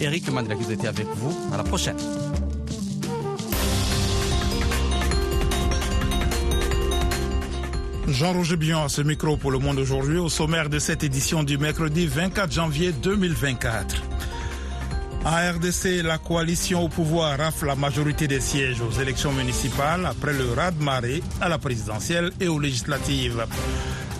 Eric Mandelakiz était avec vous. À la prochaine. Jean-Roger Bion à ce micro pour le monde aujourd'hui au sommaire de cette édition du mercredi 24 janvier 2024. En RDC, la coalition au pouvoir rafle la majorité des sièges aux élections municipales après le raz-de-marée à la présidentielle et aux législatives.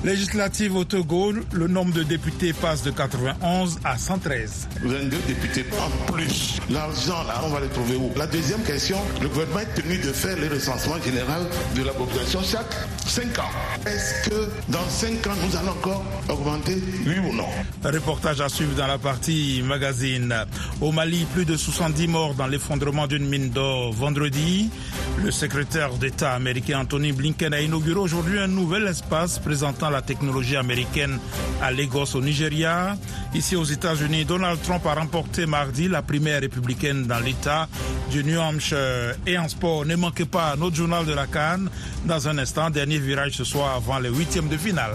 Législative au Togo, le nombre de députés passe de 91 à 113. Vous avez deux députés en plus. L'argent, là, on va le trouver où? La deuxième question, le gouvernement est tenu de faire le recensement général de la population chaque 5 ans. Est-ce que dans 5 ans, nous allons encore augmenter, oui ou non? Reportage à suivre dans la partie magazine. Au Mali, plus de 70 morts dans l'effondrement d'une mine d'or vendredi. Le secrétaire d'État américain Anthony Blinken a inauguré aujourd'hui un nouvel espace présentant la technologie américaine à Lagos au Nigeria. Ici aux États-Unis, Donald Trump a remporté mardi la primaire républicaine dans l'État du New Hampshire. Et en sport, ne manquez pas notre journal de la Cannes. Dans un instant, dernier virage ce soir avant les huitièmes de finale.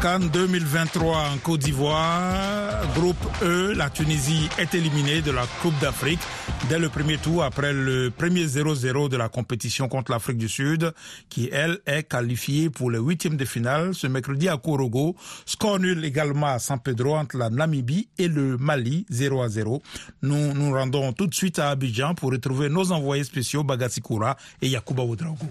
Cannes 2023 en Côte d'Ivoire. Groupe E, la Tunisie est éliminée de la Coupe d'Afrique dès le premier tour après le premier 0-0 de la compétition contre l'Afrique du Sud, qui elle est qualifiée pour les huitièmes de finale ce mercredi à Korogo. Score nul également à San Pedro entre la Namibie et le Mali 0 à 0. Nous nous rendons tout de suite à Abidjan pour retrouver nos envoyés spéciaux Bagassi Koura et Yakuba Oudraogo.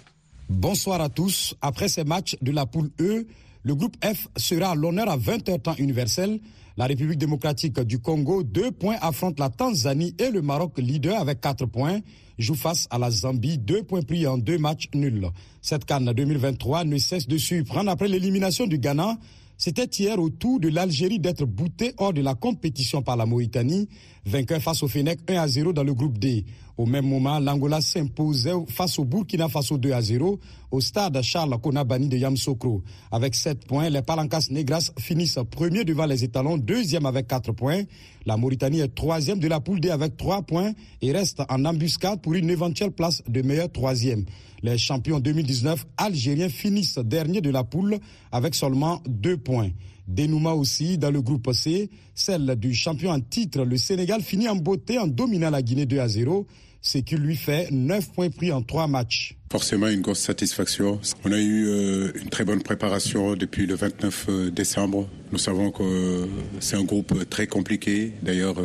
Bonsoir à tous. Après ces matchs de la poule E, le groupe F sera à l'honneur à 20h temps universel. La République démocratique du Congo, deux points, affronte la Tanzanie et le Maroc, leader avec quatre points, joue face à la Zambie, deux points pris en deux matchs nuls. Cette canne 2023 ne cesse de surprendre après l'élimination du Ghana. C'était hier au tour de l'Algérie d'être boutée hors de la compétition par la Mauritanie, vainqueur face au Fennec 1 à 0 dans le groupe D. Au même moment, l'Angola s'imposait face au Burkina Faso 2 à 0 au stade Charles Konabani de Yamsokro. Avec 7 points, les Palancas Negras finissent premier devant les étalons, deuxième avec 4 points. La Mauritanie est troisième de la poule D avec 3 points et reste en embuscade pour une éventuelle place de meilleur troisième. Les champions 2019 algériens finissent dernier de la poule avec seulement 2 points. Dénouement aussi dans le groupe C, celle du champion en titre, le Sénégal finit en beauté en dominant la Guinée 2 à 0 ce qui lui fait 9 points pris en 3 matchs. Forcément une grosse satisfaction. On a eu euh, une très bonne préparation depuis le 29 décembre. Nous savons que c'est un groupe très compliqué. D'ailleurs,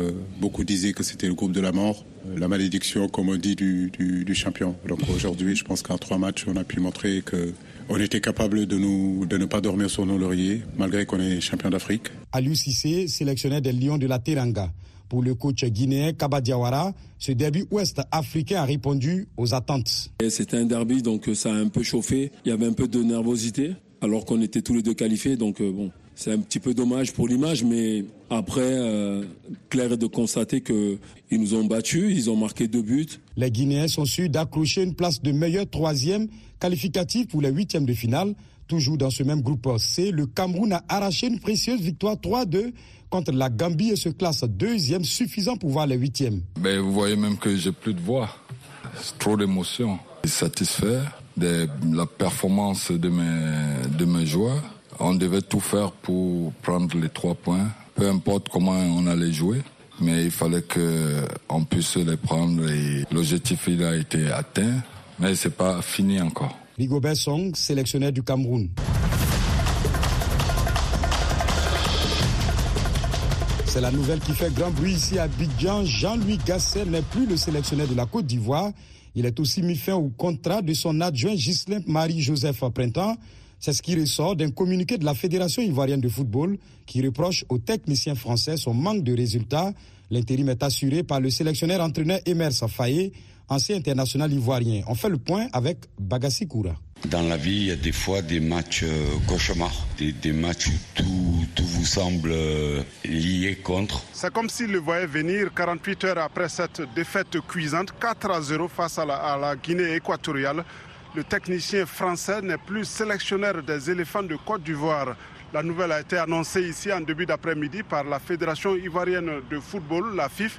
beaucoup disaient que c'était le groupe de la mort, la malédiction, comme on dit, du, du, du champion. Donc aujourd'hui, je pense qu'en trois matchs, on a pu montrer que on était capable de, nous, de ne pas dormir sur nos lauriers, malgré qu'on est champion d'Afrique. Aliou Cissé, sélectionnaire des Lions de la Teranga. Pour le coach guinéen Kaba Diawara, ce derby ouest africain a répondu aux attentes. C'était un derby, donc ça a un peu chauffé. Il y avait un peu de nervosité, alors qu'on était tous les deux qualifiés. Donc bon, c'est un petit peu dommage pour l'image, mais après, euh, clair est de constater qu'ils nous ont battus, ils ont marqué deux buts. Les Guinéens sont sûrs d'accrocher une place de meilleur troisième qualificatif pour les huitièmes de finale. Toujours dans ce même groupe C, le Cameroun a arraché une précieuse victoire 3-2 contre la Gambie et se classe deuxième, suffisant pour voir les huitièmes. Ben, vous voyez même que j'ai plus de voix. C'est trop d'émotions. Satisfait de la performance de mes, de joueurs. On devait tout faire pour prendre les trois points, peu importe comment on allait jouer. Mais il fallait qu'on puisse les prendre et l'objectif a été atteint, mais c'est pas fini encore. Rigobert Song, sélectionneur du Cameroun. C'est la nouvelle qui fait grand bruit ici à Bidjan. Jean-Louis Gasset n'est plus le sélectionneur de la Côte d'Ivoire. Il est aussi mis fin au contrat de son adjoint Ghislain Marie-Joseph Printemps. C'est ce qui ressort d'un communiqué de la Fédération ivoirienne de football qui reproche aux techniciens français son manque de résultats. L'intérim est assuré par le sélectionneur entraîneur Emer Safaye, ancien international ivoirien. On fait le point avec Bagassi Koura. Dans la vie, il y a des fois des matchs euh, cauchemars, des, des, matchs où tout, tout vous semble euh, lié contre. C'est comme s'il le voyait venir 48 heures après cette défaite cuisante, 4 à 0 face à la, à la Guinée équatoriale. Le technicien français n'est plus sélectionneur des éléphants de Côte d'Ivoire. La nouvelle a été annoncée ici en début d'après-midi par la Fédération ivoirienne de football, la FIF,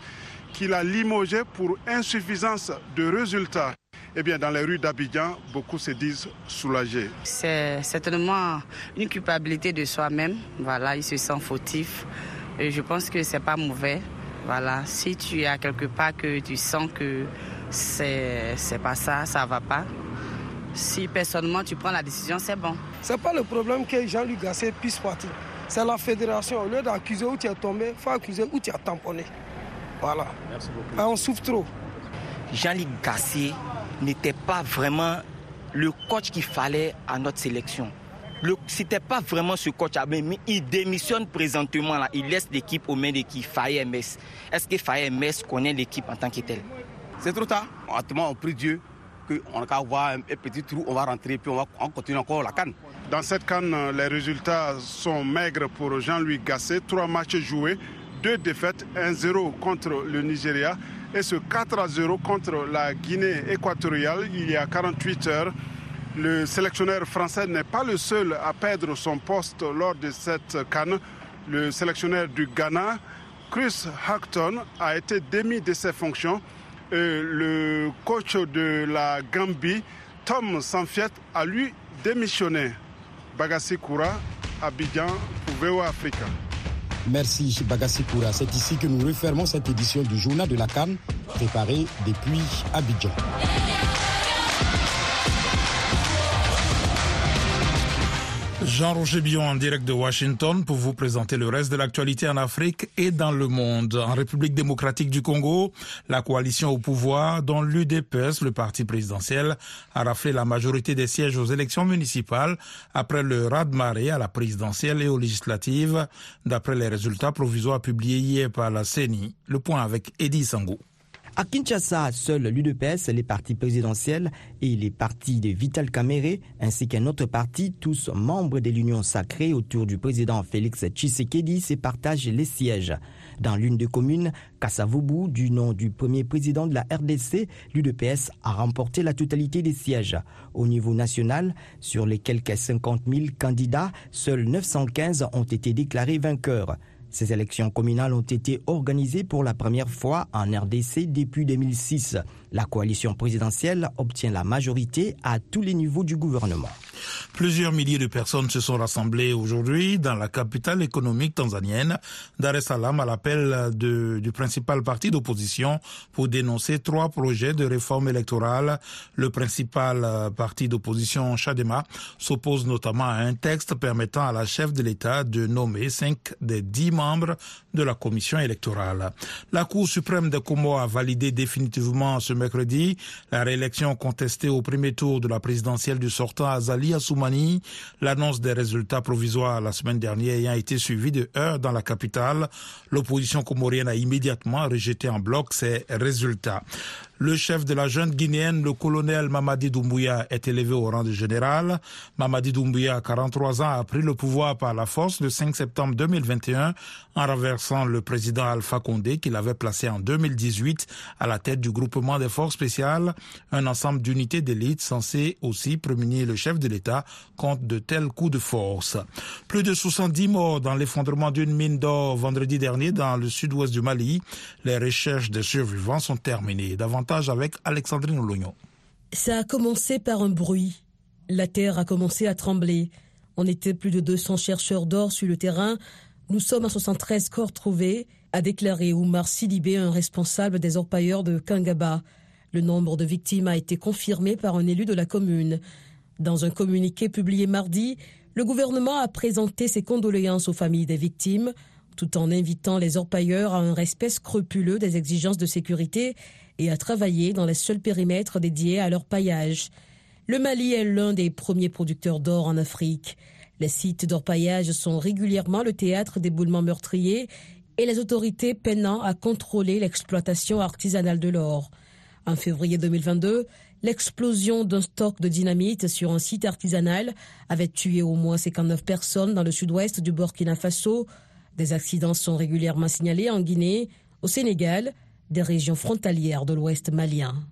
qui l'a limogé pour insuffisance de résultats. eh bien, dans les rues d'Abidjan, beaucoup se disent soulagés. C'est certainement une culpabilité de soi-même. Voilà, il se sent fautif. Et je pense que c'est pas mauvais. Voilà, si tu es à quelque part que tu sens que c'est c'est pas ça, ça va pas. Si personnellement tu prends la décision, c'est bon. C'est pas le problème que Jean-Luc Gasset puisse partir. C'est la fédération. Au lieu d'accuser où tu es tombé, il faut accuser où tu as tamponné. Voilà. Merci beaucoup. Ah, on souffre trop. Jean-Luc Gasset n'était pas vraiment le coach qu'il fallait à notre sélection. Ce n'était pas vraiment ce coach, mais il démissionne présentement. Là. Il laisse l'équipe aux mains de qui? Faye MS. Est-ce que Faye MS connaît l'équipe en tant que telle? C'est trop tard. Honnêtement, on prie Dieu qu'on va avoir un petit trou, on va rentrer, puis on va on continue encore la canne. Dans cette canne, les résultats sont maigres pour Jean-Louis Gasset. Trois matchs joués, deux défaites, 1-0 contre le Nigeria et ce 4-0 contre la Guinée équatoriale il y a 48 heures. Le sélectionneur français n'est pas le seul à perdre son poste lors de cette canne. Le sélectionneur du Ghana, Chris Hackton, a été démis de ses fonctions. Le coach de la Gambie, Tom Sanfiet, a lui démissionné. Bagassi Koura, Abidjan, pour VOA Africa. Merci Bagassi Koura. C'est ici que nous refermons cette édition du Journal de la Cannes, préparée depuis Abidjan. Jean-Roger Billon en direct de Washington pour vous présenter le reste de l'actualité en Afrique et dans le monde. En République démocratique du Congo, la coalition au pouvoir, dont l'UDPS, le parti présidentiel, a raflé la majorité des sièges aux élections municipales après le raz-de-marée à la présidentielle et aux législatives, d'après les résultats provisoires publiés hier par la CENI. Le point avec Eddie Sangou. À Kinshasa, seuls l'UDPS, les partis présidentiels et les partis de Vital Kamere, ainsi qu'un autre parti, tous membres de l'Union sacrée autour du président Félix Tshisekedi, se partagent les sièges. Dans l'une des communes, Kassavubu, du nom du premier président de la RDC, l'UDPS a remporté la totalité des sièges. Au niveau national, sur les quelques 50 000 candidats, seuls 915 ont été déclarés vainqueurs. Ces élections communales ont été organisées pour la première fois en RDC depuis 2006. La coalition présidentielle obtient la majorité à tous les niveaux du gouvernement. Plusieurs milliers de personnes se sont rassemblées aujourd'hui dans la capitale économique tanzanienne, Dar es Salaam, à l'appel du principal parti d'opposition pour dénoncer trois projets de réforme électorale. Le principal parti d'opposition, Chadema, s'oppose notamment à un texte permettant à la chef de l'État de nommer cinq des dix membres de la commission électorale. La Cour suprême de Como a validé définitivement ce mercredi la réélection contestée au premier tour de la présidentielle du sortant Azali Assoumani. L'annonce des résultats provisoires la semaine dernière ayant été suivie de heures dans la capitale, l'opposition comorienne a immédiatement rejeté en bloc ces résultats. Le chef de la jeune guinéenne, le colonel Mamadi Doumbouya, est élevé au rang de général. Mamadi Doumbouya, 43 ans, a pris le pouvoir par la force le 5 septembre 2021 en renversant le président Alpha Condé qu'il avait placé en 2018 à la tête du groupement des forces spéciales, un ensemble d'unités d'élite censé aussi prémunir le chef de l'État contre de tels coups de force. Plus de 70 morts dans l'effondrement d'une mine d'or vendredi dernier dans le sud-ouest du Mali. Les recherches des survivants sont terminées. Avec Alexandrine. Ça a commencé par un bruit. La terre a commencé à trembler. On était plus de 200 chercheurs d'or sur le terrain. Nous sommes à 73 corps trouvés, a déclaré Oumar Sidibé, un responsable des orpailleurs de Kangaba. Le nombre de victimes a été confirmé par un élu de la commune. Dans un communiqué publié mardi, le gouvernement a présenté ses condoléances aux familles des victimes, tout en invitant les orpailleurs à un respect scrupuleux des exigences de sécurité et à travailler dans les seuls périmètres dédiés à leur paillage. Le Mali est l'un des premiers producteurs d'or en Afrique. Les sites d'orpaillage sont régulièrement le théâtre d'éboulements meurtriers et les autorités peinant à contrôler l'exploitation artisanale de l'or. En février 2022, l'explosion d'un stock de dynamite sur un site artisanal avait tué au moins 59 personnes dans le sud-ouest du Burkina Faso. Des accidents sont régulièrement signalés en Guinée, au Sénégal, des régions frontalières de l'ouest malien.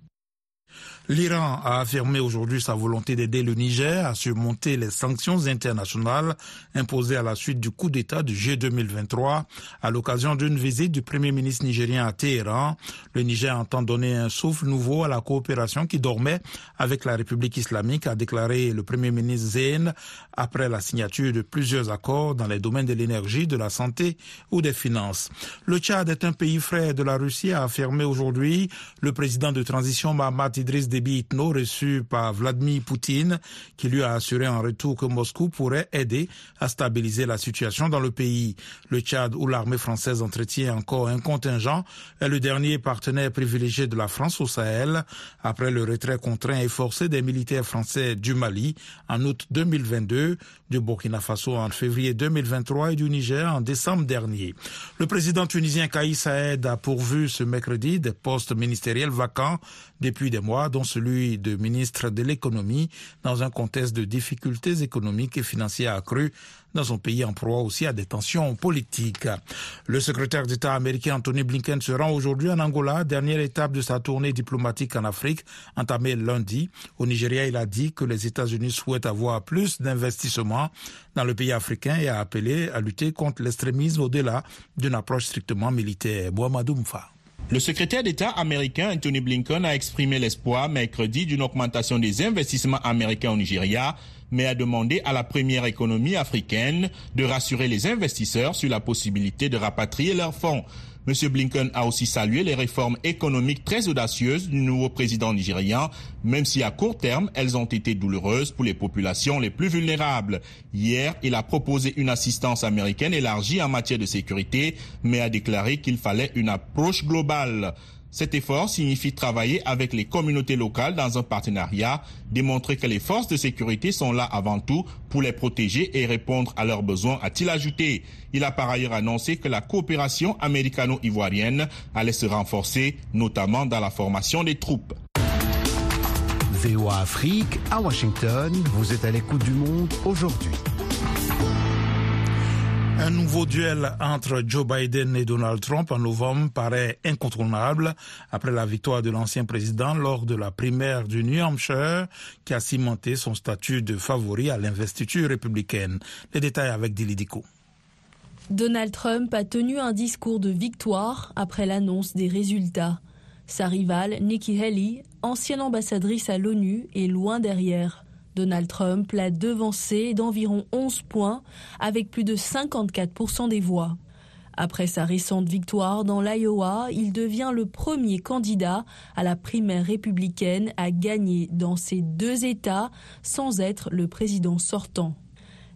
L'Iran a affirmé aujourd'hui sa volonté d'aider le Niger à surmonter les sanctions internationales imposées à la suite du coup d'État du G 2023 à l'occasion d'une visite du Premier ministre nigérien à Téhéran. Le Niger entend donner un souffle nouveau à la coopération qui dormait avec la République islamique, a déclaré le Premier ministre Zayn après la signature de plusieurs accords dans les domaines de l'énergie, de la santé ou des finances. Le Tchad est un pays frère de la Russie, a affirmé aujourd'hui le président de transition Mahamat Idriss Déby Itno reçu par Vladimir Poutine qui lui a assuré en retour que Moscou pourrait aider à stabiliser la situation dans le pays. Le Tchad où l'armée française entretient encore un contingent est le dernier partenaire privilégié de la France au Sahel après le retrait contraint et forcé des militaires français du Mali en août 2022, du Burkina Faso en février 2023 et du Niger en décembre dernier. Le président tunisien Kaïs Saed a pourvu ce mercredi des postes ministériels vacants depuis des mois, dont celui de ministre de l'économie, dans un contexte de difficultés économiques et financières accrues dans son pays en proie aussi à des tensions politiques. Le secrétaire d'État américain Anthony Blinken se rend aujourd'hui en Angola, dernière étape de sa tournée diplomatique en Afrique, entamée lundi. Au Nigeria, il a dit que les États-Unis souhaitent avoir plus d'investissements dans le pays africain et a appelé à lutter contre l'extrémisme au-delà d'une approche strictement militaire. Le secrétaire d'État américain Anthony Blinken a exprimé l'espoir mercredi d'une augmentation des investissements américains au Nigeria, mais a demandé à la première économie africaine de rassurer les investisseurs sur la possibilité de rapatrier leurs fonds. M. Blinken a aussi salué les réformes économiques très audacieuses du nouveau président nigérian, même si à court terme, elles ont été douloureuses pour les populations les plus vulnérables. Hier, il a proposé une assistance américaine élargie en matière de sécurité, mais a déclaré qu'il fallait une approche globale. Cet effort signifie travailler avec les communautés locales dans un partenariat, démontrer que les forces de sécurité sont là avant tout pour les protéger et répondre à leurs besoins, a-t-il ajouté. Il a par ailleurs annoncé que la coopération américano-ivoirienne allait se renforcer, notamment dans la formation des troupes. VOA Afrique, à Washington, vous êtes à l'écoute du monde aujourd'hui. Un nouveau duel entre Joe Biden et Donald Trump en novembre paraît incontournable après la victoire de l'ancien président lors de la primaire du New Hampshire qui a cimenté son statut de favori à l'investiture républicaine. Les détails avec Dilidico. Donald Trump a tenu un discours de victoire après l'annonce des résultats. Sa rivale, Nikki Haley, ancienne ambassadrice à l'ONU, est loin derrière. Donald Trump l'a devancé d'environ 11 points avec plus de 54% des voix. Après sa récente victoire dans l'Iowa, il devient le premier candidat à la primaire républicaine à gagner dans ces deux États sans être le président sortant.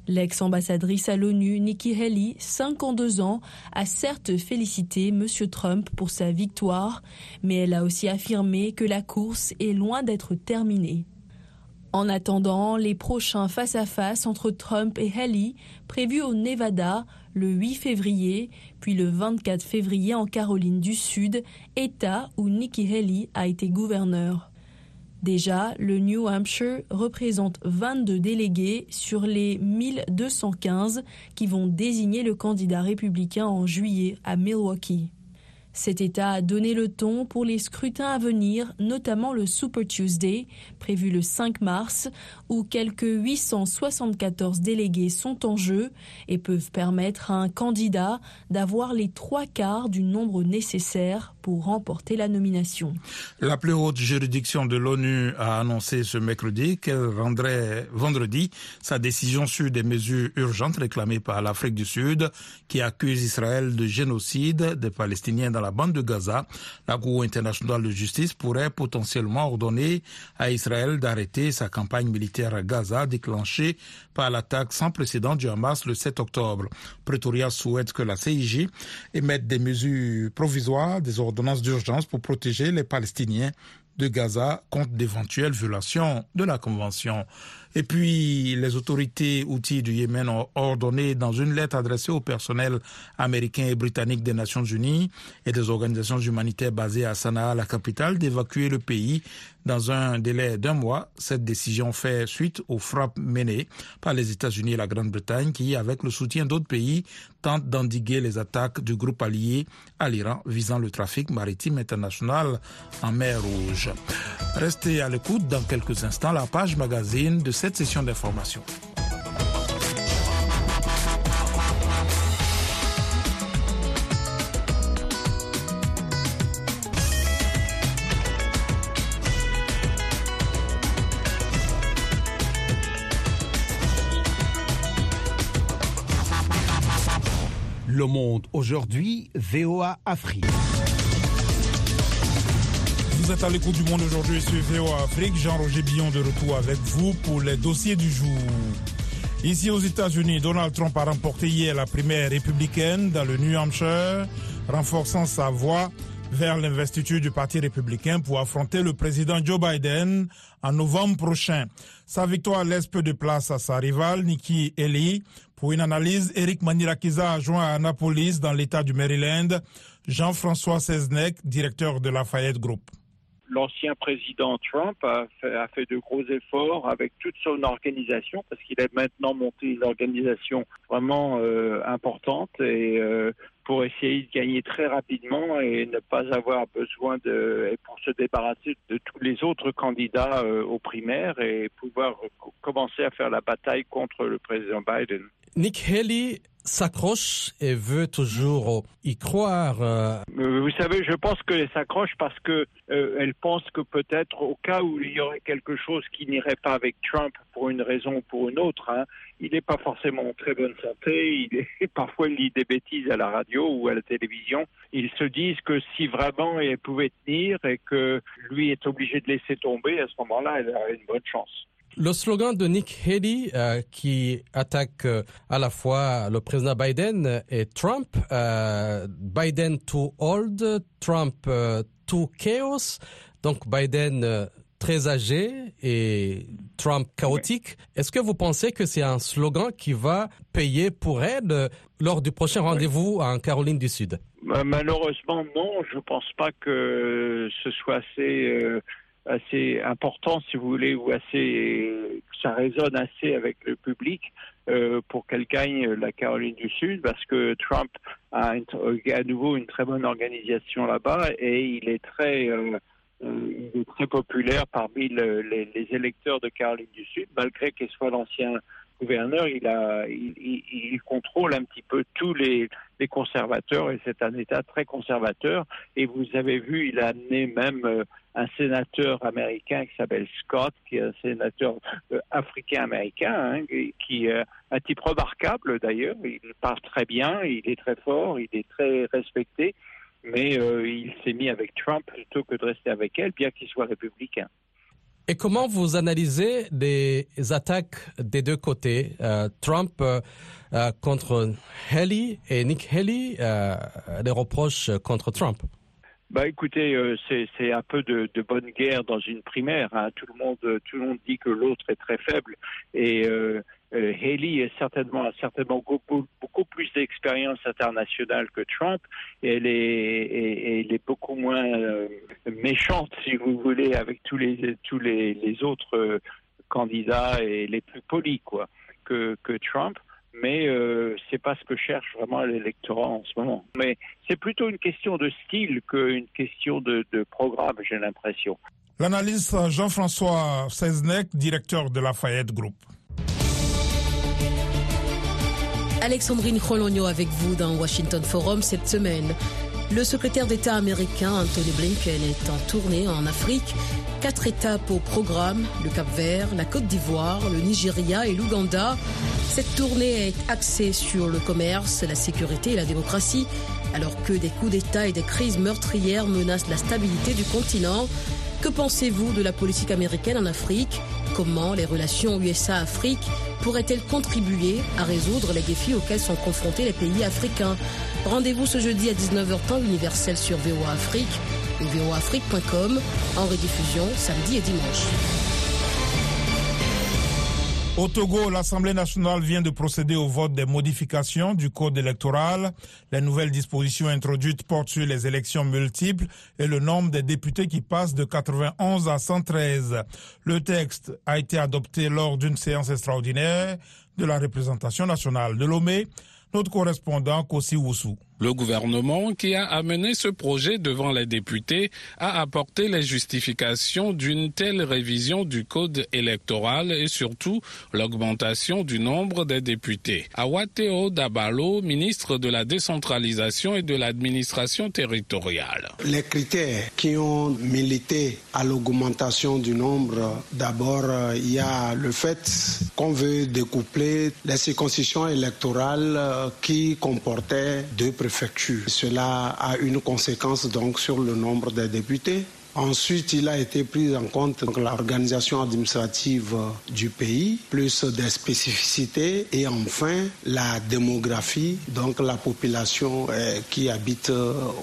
L'ex-ambassadrice à l'ONU, Nikki Haley, 52 ans, a certes félicité M. Trump pour sa victoire, mais elle a aussi affirmé que la course est loin d'être terminée. En attendant, les prochains face-à-face entre Trump et Haley, prévus au Nevada le 8 février, puis le 24 février en Caroline du Sud, État où Nikki Haley a été gouverneur. Déjà, le New Hampshire représente 22 délégués sur les 1215 qui vont désigner le candidat républicain en juillet à Milwaukee. Cet État a donné le ton pour les scrutins à venir, notamment le Super Tuesday, prévu le 5 mars, où quelques 874 délégués sont en jeu et peuvent permettre à un candidat d'avoir les trois quarts du nombre nécessaire la. La plus haute juridiction de l'ONU a annoncé ce mercredi qu'elle rendrait vendredi sa décision sur des mesures urgentes réclamées par l'Afrique du Sud qui accuse Israël de génocide des Palestiniens dans la bande de Gaza. La Cour internationale de justice pourrait potentiellement ordonner à Israël d'arrêter sa campagne militaire à Gaza déclenchée par l'attaque sans précédent du Hamas le 7 octobre. Pretoria souhaite que la CIJ émette des mesures provisoires, des ordonnances d'urgence pour protéger les Palestiniens de Gaza contre d'éventuelles violations de la Convention. Et puis, les autorités outils du Yémen ont ordonné dans une lettre adressée au personnel américain et britannique des Nations Unies et des organisations humanitaires basées à Sanaa, la capitale, d'évacuer le pays dans un délai d'un mois. Cette décision fait suite aux frappes menées par les États-Unis et la Grande-Bretagne qui, avec le soutien d'autres pays, tentent d'endiguer les attaques du groupe allié à l'Iran visant le trafic maritime international en mer Rouge. Restez à l'écoute dans quelques instants la page magazine de cette session d'information. Le Monde aujourd'hui, VOA Afrique. Vous êtes à l'écoute du Monde aujourd'hui sur VOA Afrique. Jean-Roger Billon de retour avec vous pour les dossiers du jour. Ici aux États-Unis, Donald Trump a remporté hier la primaire républicaine dans le New Hampshire, renforçant sa voix vers l'investiture du Parti républicain pour affronter le président Joe Biden en novembre prochain. Sa victoire laisse peu de place à sa rivale Nikki Haley. Pour une analyse, Eric Manirakiza a joint à Annapolis dans l'État du Maryland Jean-François Seznek, directeur de Lafayette Group l'ancien président Trump a fait, a fait, de gros efforts avec toute son organisation parce qu'il a maintenant monté une organisation vraiment euh, importante et euh, pour essayer de gagner très rapidement et ne pas avoir besoin de pour se débarrasser de tous les autres candidats euh, aux primaires et pouvoir commencer à faire la bataille contre le président Biden. Nick Haley s'accroche et veut toujours y croire. Euh, vous savez, je pense qu'elle s'accroche parce que euh, elle pense que peut-être au cas où il y aurait quelque chose qui n'irait pas avec Trump pour une raison ou pour une autre, hein, il n'est pas forcément en très bonne santé. Il parfois, il lit des bêtises à la radio ou à la télévision. Ils se disent que si vraiment elle pouvait tenir et que lui est obligé de laisser tomber, à ce moment-là, elle a une bonne chance. Le slogan de Nick Haley, euh, qui attaque euh, à la fois le président Biden et Trump, euh, Biden too old, Trump too chaos, donc Biden très âgé et Trump chaotique. Est-ce que vous pensez que c'est un slogan qui va payer pour elle lors du prochain rendez-vous en Caroline du Sud? Malheureusement, non. Je pense pas que ce soit assez assez important, si vous voulez, ou assez, ça résonne assez avec le public euh, pour qu'elle gagne la Caroline du Sud, parce que Trump a une, à nouveau une très bonne organisation là-bas et il est très, euh, euh, il est très populaire parmi le, les, les, électeurs de Caroline du Sud, malgré qu'il soit l'ancien gouverneur, il, a, il, il, il, contrôle un petit peu tous les, les conservateurs et c'est un État très conservateur. Et vous avez vu, il a amené même euh, un sénateur américain qui s'appelle Scott, qui est un sénateur euh, africain-américain, hein, qui est un type remarquable d'ailleurs. Il parle très bien, il est très fort, il est très respecté, mais euh, il s'est mis avec Trump plutôt que de rester avec elle, bien qu'il soit républicain. Et comment vous analysez les attaques des deux côtés, euh, Trump euh, contre Haley et Nick Haley, euh, les reproches contre Trump? Bah écoutez, euh, c'est un peu de, bonne guerre dans une primaire. Hein. Tout le monde, tout le monde dit que l'autre est très faible et euh, euh, Haley a certainement beaucoup, plus d'expérience internationale que Trump. Elle est, beaucoup moins euh, méchante, si vous voulez, avec tous les autres candidats et les plus polis quoi que Trump mais euh, c'est pas ce que cherche vraiment l'électorat en ce moment. Mais c'est plutôt une question de style qu'une question de, programme, j'ai l'impression. L'analyste Jean-François Seznec, directeur de Lafayette Group. Alexandrine Rologno avec vous dans Washington Forum cette semaine. Le secrétaire d'État américain Anthony Blinken est en tournée en Afrique. Quatre étapes au programme, le Cap Vert, la Côte d'Ivoire, le Nigeria et l'Ouganda. Cette tournée est axée sur le commerce, la sécurité et la démocratie, alors que des coups d'État et des crises meurtrières menacent la stabilité du continent. Que pensez-vous de la politique américaine en Afrique? Comment les relations USA-Afrique pourraient-elles contribuer à résoudre les défis auxquels sont confrontés les pays africains? Rendez-vous ce jeudi à 19h temps universel sur VOA Afrique ou voaafrique.com en rediffusion samedi et dimanche. Au Togo, l'Assemblée nationale vient de procéder au vote des modifications du code électoral. Les nouvelles dispositions introduites portent sur les élections multiples et le nombre des députés qui passent de 91 à 113. Le texte a été adopté lors d'une séance extraordinaire de la représentation nationale de Lomé. Notre correspondant Kossi Woussou. Le gouvernement qui a amené ce projet devant les députés a apporté les justifications d'une telle révision du code électoral et surtout l'augmentation du nombre des députés. Awateo Dabalo, ministre de la décentralisation et de l'administration territoriale. Les critères qui ont milité à l'augmentation du nombre, d'abord, il y a le fait qu'on veut découpler les circonscriptions électorales qui comportaient deux Cela a une conséquence donc sur le nombre des députés. Ensuite, il a été pris en compte l'organisation administrative du pays, plus des spécificités, et enfin la démographie, donc la population qui habite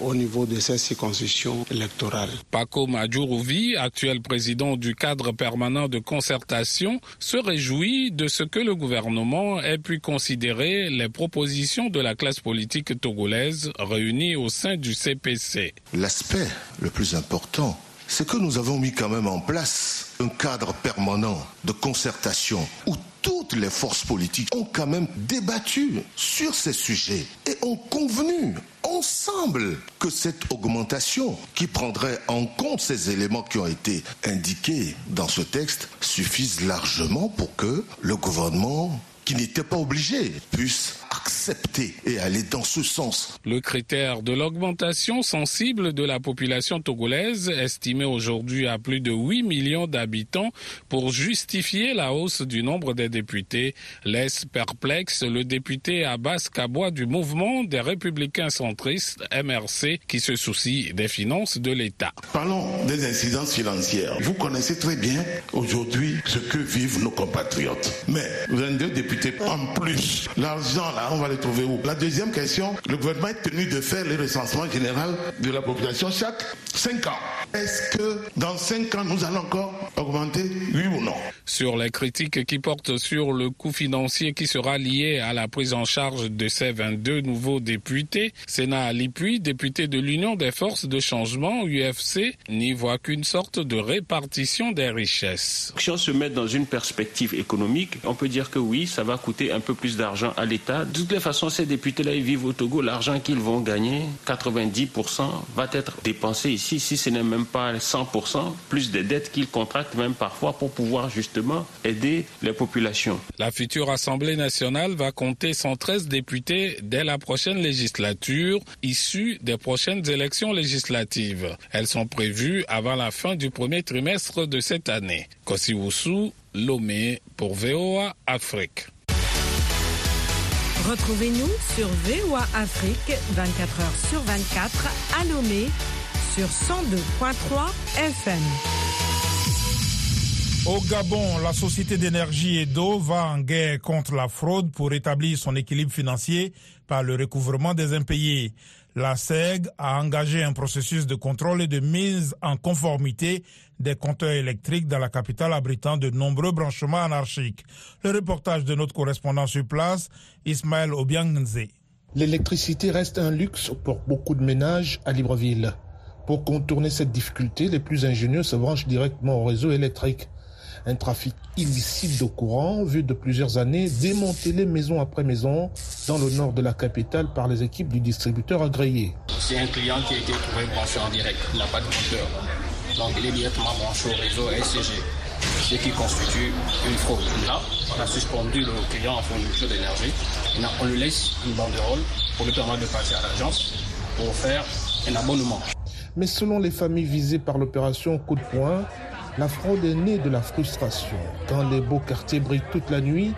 au niveau de ces circonscriptions électorales. Paco Madjourouvi, actuel président du cadre permanent de concertation, se réjouit de ce que le gouvernement ait pu considérer les propositions de la classe politique togolaise réunie au sein du CPC. L'aspect le plus important c'est que nous avons mis quand même en place un cadre permanent de concertation où toutes les forces politiques ont quand même débattu sur ces sujets et ont convenu ensemble que cette augmentation qui prendrait en compte ces éléments qui ont été indiqués dans ce texte suffise largement pour que le gouvernement qui n'était pas obligé puisse accepter et aller dans ce sens. Le critère de l'augmentation sensible de la population togolaise, estimée aujourd'hui à plus de 8 millions d'habitants, pour justifier la hausse du nombre des députés, laisse perplexe le député Abbas Kabois du mouvement des républicains centristes, MRC, qui se soucie des finances de l'État. Parlons des incidences financières. Vous connaissez très bien aujourd'hui ce que vivent nos compatriotes. Mais 22 députés en plus, l'argent là, on va le trouver où? La deuxième question, le gouvernement est tenu de faire le recensement général de la population chaque 5 ans. Est-ce que dans 5 ans, nous allons encore augmenter, oui ou non? Sur les critiques qui portent sur le coût financier qui sera lié à la prise en charge de ces 22 nouveaux députés, Sénat Lipuy, député de l'Union des forces de changement, UFC, n'y voit qu'une sorte de répartition des richesses. Si on se met dans une perspective économique, on peut dire que oui, ça va coûter un peu plus d'argent à l'État. De toutes les façons, ces députés-là, ils vivent au Togo. L'argent qu'ils vont gagner, 90% va être dépensé ici. Si ce n'est même pas 100%, plus des dettes qu'ils contractent même parfois pour pouvoir justement aider les populations. La future Assemblée nationale va compter 113 députés dès la prochaine législature, issus des prochaines élections législatives. Elles sont prévues avant la fin du premier trimestre de cette année. Kosiwusu, Lomé pour VOA Afrique. Retrouvez-nous sur VOA Afrique 24 heures sur 24 à Lomé sur 102.3 FM. Au Gabon, la société d'énergie et d'eau va en guerre contre la fraude pour rétablir son équilibre financier par le recouvrement des impayés. La SEG a engagé un processus de contrôle et de mise en conformité des compteurs électriques dans la capitale abritant de nombreux branchements anarchiques. Le reportage de notre correspondant sur place, Ismaël Obiangze. L'électricité reste un luxe pour beaucoup de ménages à Libreville. Pour contourner cette difficulté, les plus ingénieux se branchent directement au réseau électrique. Un trafic illicite de courant vu de plusieurs années démantelé maison après maison dans le nord de la capitale par les équipes du distributeur agréé. C'est un client qui a été trouvé branché en direct, il n'a pas de compteur. Donc il est directement branché au réseau SCG, ce qui constitue une fraude. Là, on a suspendu le client en fourniture d'énergie. On lui laisse une banderole pour lui permettre de passer à l'agence pour faire un abonnement. Mais selon les familles visées par l'opération Coup de poing, la fraude est née de la frustration. Quand les beaux quartiers brillent toute la nuit,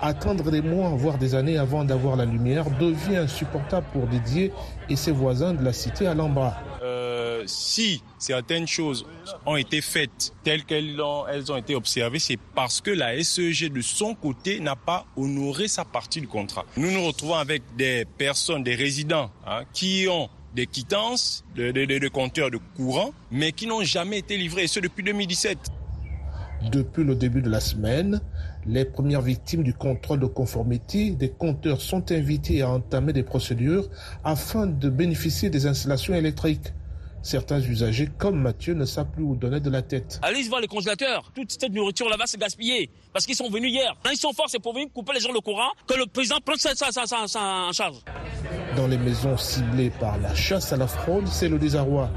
attendre des mois, voire des années avant d'avoir la lumière devient insupportable pour Didier et ses voisins de la cité à l'embarras. Euh, si certaines choses ont été faites telles qu'elles ont, ont été observées, c'est parce que la SEG de son côté n'a pas honoré sa partie du contrat. Nous nous retrouvons avec des personnes, des résidents hein, qui ont des quittances de, de, de, de compteurs de courant, mais qui n'ont jamais été livrés, et ce depuis 2017. Depuis le début de la semaine, les premières victimes du contrôle de conformité des compteurs sont invitées à entamer des procédures afin de bénéficier des installations électriques. Certains usagers, comme Mathieu, ne savent plus où donner de la tête. Allez voir le congélateur. Toute cette nourriture là-bas, c'est gaspillé. Parce qu'ils sont venus hier. Quand ils sont forts, c'est pour venir couper les gens le courant, que le président prenne ça, ça, ça, ça en charge. Dans les maisons ciblées par la chasse à la fraude, c'est le désarroi.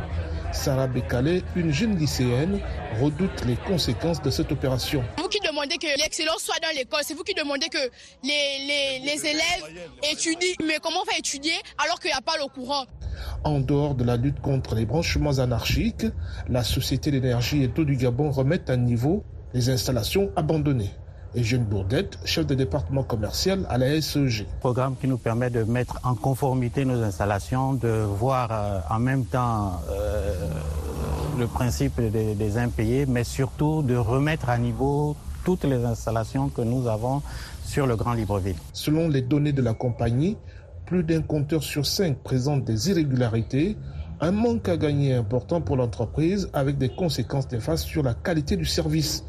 Sarah Bekale, une jeune lycéenne, redoute les conséquences de cette opération. Vous qui demandez que l'excellence soit dans l'école, c'est vous qui demandez que les, les élèves étudient. Mais comment on va étudier alors qu'il n'y a pas le courant? En dehors de la lutte contre les branchements anarchiques, la Société d'énergie et d'eau du Gabon remet à niveau les installations abandonnées. Et Jeune Bourdette, chef de département commercial à la SEG. Programme qui nous permet de mettre en conformité nos installations, de voir euh, en même temps euh, le principe des, des impayés, mais surtout de remettre à niveau toutes les installations que nous avons sur le Grand Libreville. Selon les données de la compagnie, plus d'un compteur sur cinq présente des irrégularités, un manque à gagner important pour l'entreprise avec des conséquences néfastes sur la qualité du service.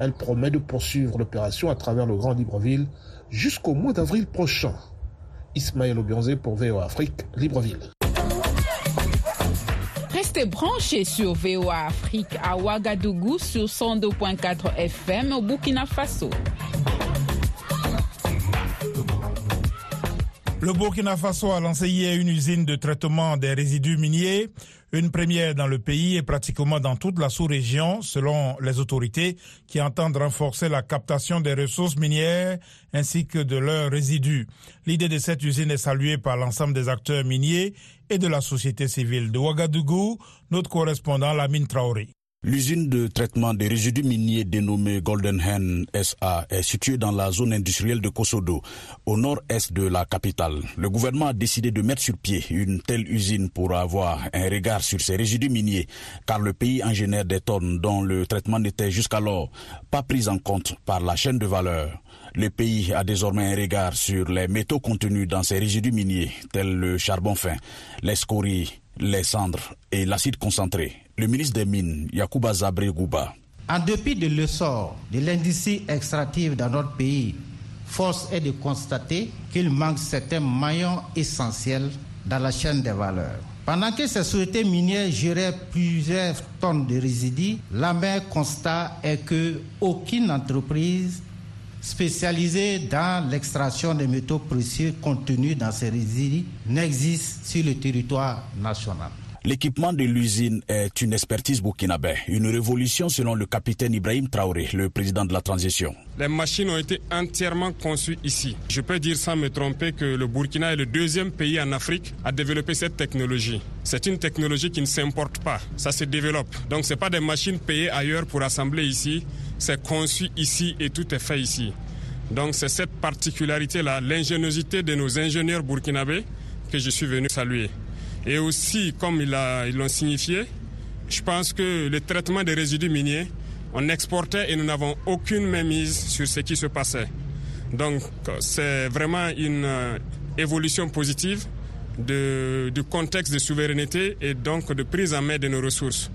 Elle promet de poursuivre l'opération à travers le Grand Libreville jusqu'au mois d'avril prochain. Ismaël Obionzé pour VOA Afrique, Libreville. Restez branchés sur VOA Afrique à Ouagadougou sur 102.4 FM au Burkina Faso. Le Burkina Faso a lancé hier une usine de traitement des résidus miniers, une première dans le pays et pratiquement dans toute la sous-région, selon les autorités qui entendent renforcer la captation des ressources minières ainsi que de leurs résidus. L'idée de cette usine est saluée par l'ensemble des acteurs miniers et de la société civile de Ouagadougou, notre correspondant Lamine Traoré. L'usine de traitement des résidus miniers dénommée Golden Hen SA est située dans la zone industrielle de Kosodo, au nord-est de la capitale. Le gouvernement a décidé de mettre sur pied une telle usine pour avoir un regard sur ces résidus miniers, car le pays en génère des tonnes dont le traitement n'était jusqu'alors pas pris en compte par la chaîne de valeur. Le pays a désormais un regard sur les métaux contenus dans ces résidus miniers, tels le charbon fin, les scories, les cendres et l'acide concentré. Le ministre des Mines, Yacouba Zabré Gouba. En dépit de l'essor de l'industrie extractive dans notre pays, force est de constater qu'il manque certains maillons essentiels dans la chaîne des valeurs. Pendant que ces sociétés minières géraient plusieurs tonnes de résidus, l'amer constat est que aucune entreprise spécialisée dans l'extraction des métaux précieux contenus dans ces résidus n'existe sur le territoire national. L'équipement de l'usine est une expertise burkinabé, une révolution selon le capitaine Ibrahim Traoré, le président de la transition. Les machines ont été entièrement conçues ici. Je peux dire sans me tromper que le Burkina est le deuxième pays en Afrique à développer cette technologie. C'est une technologie qui ne s'importe pas, ça se développe. Donc ce pas des machines payées ailleurs pour assembler ici, c'est conçu ici et tout est fait ici. Donc c'est cette particularité-là, l'ingéniosité de nos ingénieurs burkinabés que je suis venu saluer. Et aussi, comme ils l'ont signifié, je pense que le traitement des résidus miniers, on exportait et nous n'avons aucune mainmise sur ce qui se passait. Donc c'est vraiment une euh, évolution positive du contexte de souveraineté et donc de prise en main de nos ressources.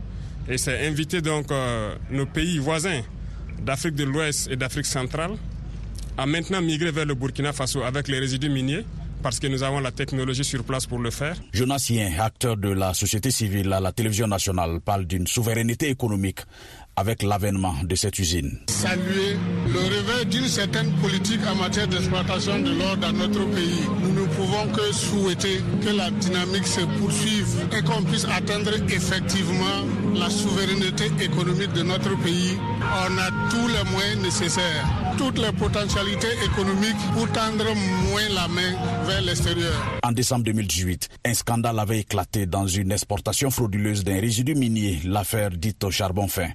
Et c'est inviter donc euh, nos pays voisins d'Afrique de l'Ouest et d'Afrique centrale à maintenant migrer vers le Burkina Faso avec les résidus miniers parce que nous avons la technologie sur place pour le faire. Jonas Yen, acteur de la société civile à la télévision nationale, parle d'une souveraineté économique avec l'avènement de cette usine. Saluer le réveil d'une certaine politique en matière d'exploitation de l'or dans notre pays. Nous ne pouvons que souhaiter que la dynamique se poursuive et qu'on puisse atteindre effectivement la souveraineté économique de notre pays. On a tous les moyens nécessaires, toutes les potentialités économiques pour tendre moins la main vers l'extérieur. En décembre 2018, un scandale avait éclaté dans une exportation frauduleuse d'un résidu minier, l'affaire dite au charbon fin.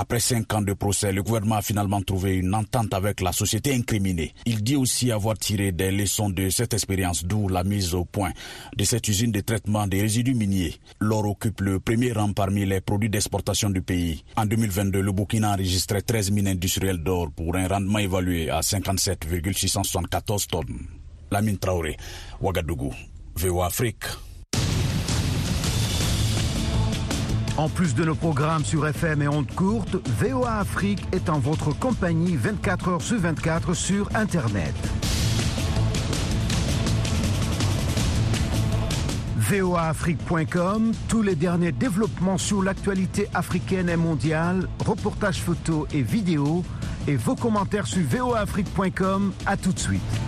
Après cinq ans de procès, le gouvernement a finalement trouvé une entente avec la société incriminée. Il dit aussi avoir tiré des leçons de cette expérience, d'où la mise au point de cette usine de traitement des résidus miniers. L'or occupe le premier rang parmi les produits d'exportation du pays. En 2022, le Burkina a enregistré 13 mines industrielles d'or pour un rendement évalué à 57,674 tonnes. La mine Traoré, Ouagadougou, VOA Afrique. En plus de nos programmes sur FM et ondes courtes, VOA Afrique est en votre compagnie 24 heures sur 24 sur Internet. voaafrique.com, tous les derniers développements sur l'actualité africaine et mondiale, reportages photos et vidéos, et vos commentaires sur voaafrique.com. À tout de suite.